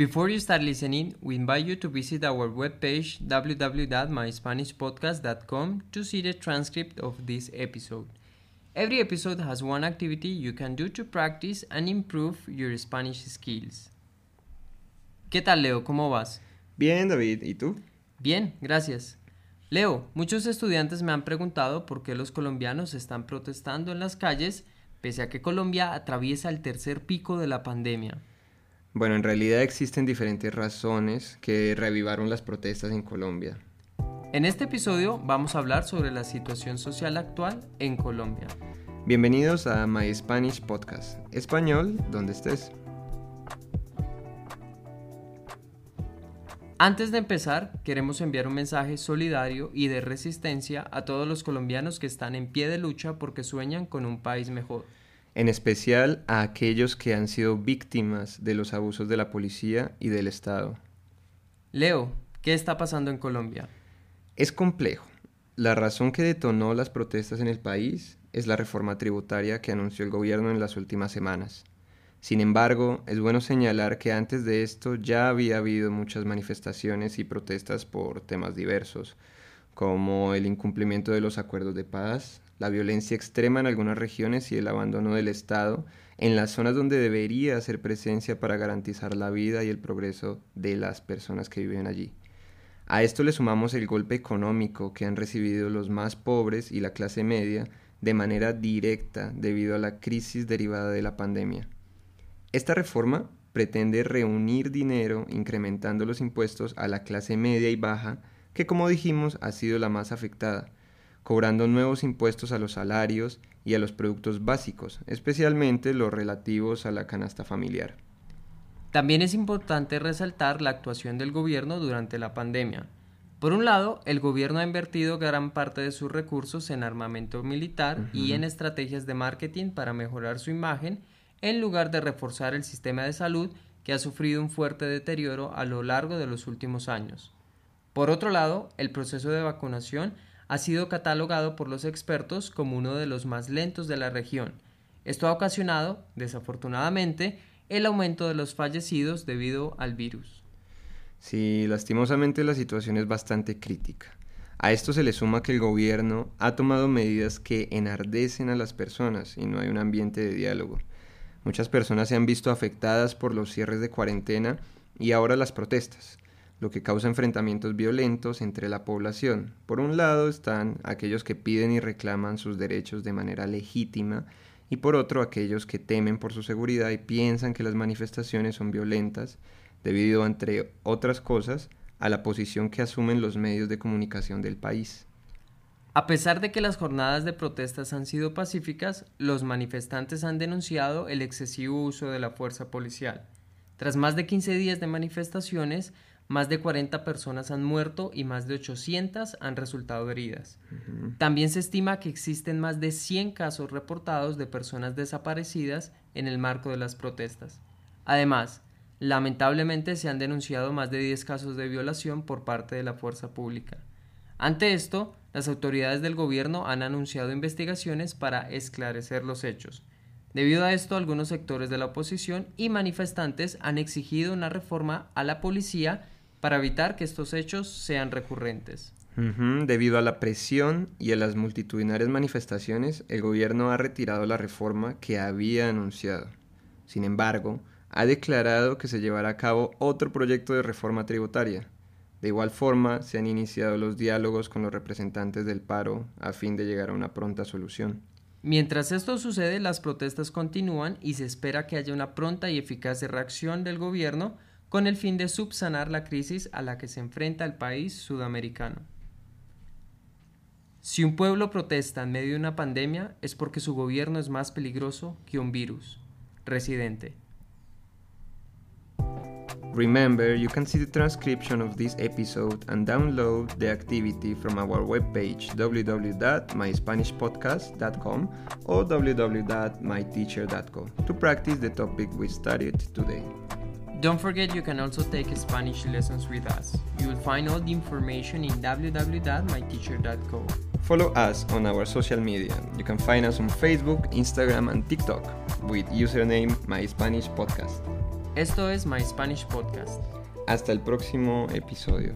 Before you start listening, we invite you to visit our webpage www.myspanishpodcast.com to see the transcript of this episode. Every episode has one activity you can do to practice and improve your Spanish skills. ¿Qué tal, Leo? ¿Cómo vas? Bien, David. ¿Y tú? Bien, gracias. Leo, muchos estudiantes me han preguntado por qué los colombianos están protestando en las calles pese a que Colombia atraviesa el tercer pico de la pandemia. Bueno, en realidad existen diferentes razones que reavivaron las protestas en Colombia. En este episodio vamos a hablar sobre la situación social actual en Colombia. Bienvenidos a My Spanish Podcast, español donde estés. Antes de empezar, queremos enviar un mensaje solidario y de resistencia a todos los colombianos que están en pie de lucha porque sueñan con un país mejor en especial a aquellos que han sido víctimas de los abusos de la policía y del Estado. Leo, ¿qué está pasando en Colombia? Es complejo. La razón que detonó las protestas en el país es la reforma tributaria que anunció el gobierno en las últimas semanas. Sin embargo, es bueno señalar que antes de esto ya había habido muchas manifestaciones y protestas por temas diversos, como el incumplimiento de los acuerdos de paz, la violencia extrema en algunas regiones y el abandono del Estado en las zonas donde debería hacer presencia para garantizar la vida y el progreso de las personas que viven allí. A esto le sumamos el golpe económico que han recibido los más pobres y la clase media de manera directa debido a la crisis derivada de la pandemia. Esta reforma pretende reunir dinero incrementando los impuestos a la clase media y baja, que como dijimos ha sido la más afectada, cobrando nuevos impuestos a los salarios y a los productos básicos, especialmente los relativos a la canasta familiar. También es importante resaltar la actuación del gobierno durante la pandemia. Por un lado, el gobierno ha invertido gran parte de sus recursos en armamento militar y en estrategias de marketing para mejorar su imagen, en lugar de reforzar el sistema de salud que ha sufrido un fuerte deterioro a lo largo de los últimos años. Por otro lado, el proceso de vacunación ha sido catalogado por los expertos como uno de los más lentos de la región. Esto ha ocasionado, desafortunadamente, el aumento de los fallecidos debido al virus. Sí, lastimosamente la situación es bastante crítica. A esto se le suma que el gobierno ha tomado medidas que enardecen a las personas y no hay un ambiente de diálogo. Muchas personas se han visto afectadas por los cierres de cuarentena y ahora las protestas lo que causa enfrentamientos violentos entre la población. Por un lado están aquellos que piden y reclaman sus derechos de manera legítima y por otro aquellos que temen por su seguridad y piensan que las manifestaciones son violentas debido, entre otras cosas, a la posición que asumen los medios de comunicación del país. A pesar de que las jornadas de protestas han sido pacíficas, los manifestantes han denunciado el excesivo uso de la fuerza policial. Tras más de 15 días de manifestaciones, más de 40 personas han muerto y más de 800 han resultado heridas. También se estima que existen más de 100 casos reportados de personas desaparecidas en el marco de las protestas. Además, lamentablemente se han denunciado más de 10 casos de violación por parte de la fuerza pública. Ante esto, las autoridades del gobierno han anunciado investigaciones para esclarecer los hechos. Debido a esto, algunos sectores de la oposición y manifestantes han exigido una reforma a la policía para evitar que estos hechos sean recurrentes. Debido a la presión y a las multitudinarias manifestaciones, el gobierno ha retirado la reforma que había anunciado. Sin embargo, ha declarado que se llevará a cabo otro proyecto de reforma tributaria. De igual forma, se han iniciado los diálogos con los representantes del paro a fin de llegar a una pronta solución. Mientras esto sucede, las protestas continúan y se espera que haya una pronta y eficaz reacción del gobierno con el fin de subsanar la crisis a la que se enfrenta el país sudamericano. Si un pueblo protesta en medio de una pandemia es porque su gobierno es más peligroso que un virus. Residente. Remember, you can see the transcription of this episode and download the activity from our webpage www.myspanishpodcast.com or www.myteacher.co to practice the topic we studied today. Don't forget you can also take Spanish lessons with us. You will find all the information in www.myteacher.co. Follow us on our social media. You can find us on Facebook, Instagram, and TikTok with username My Spanish Podcast. Esto es My Spanish Podcast. Hasta el próximo episodio.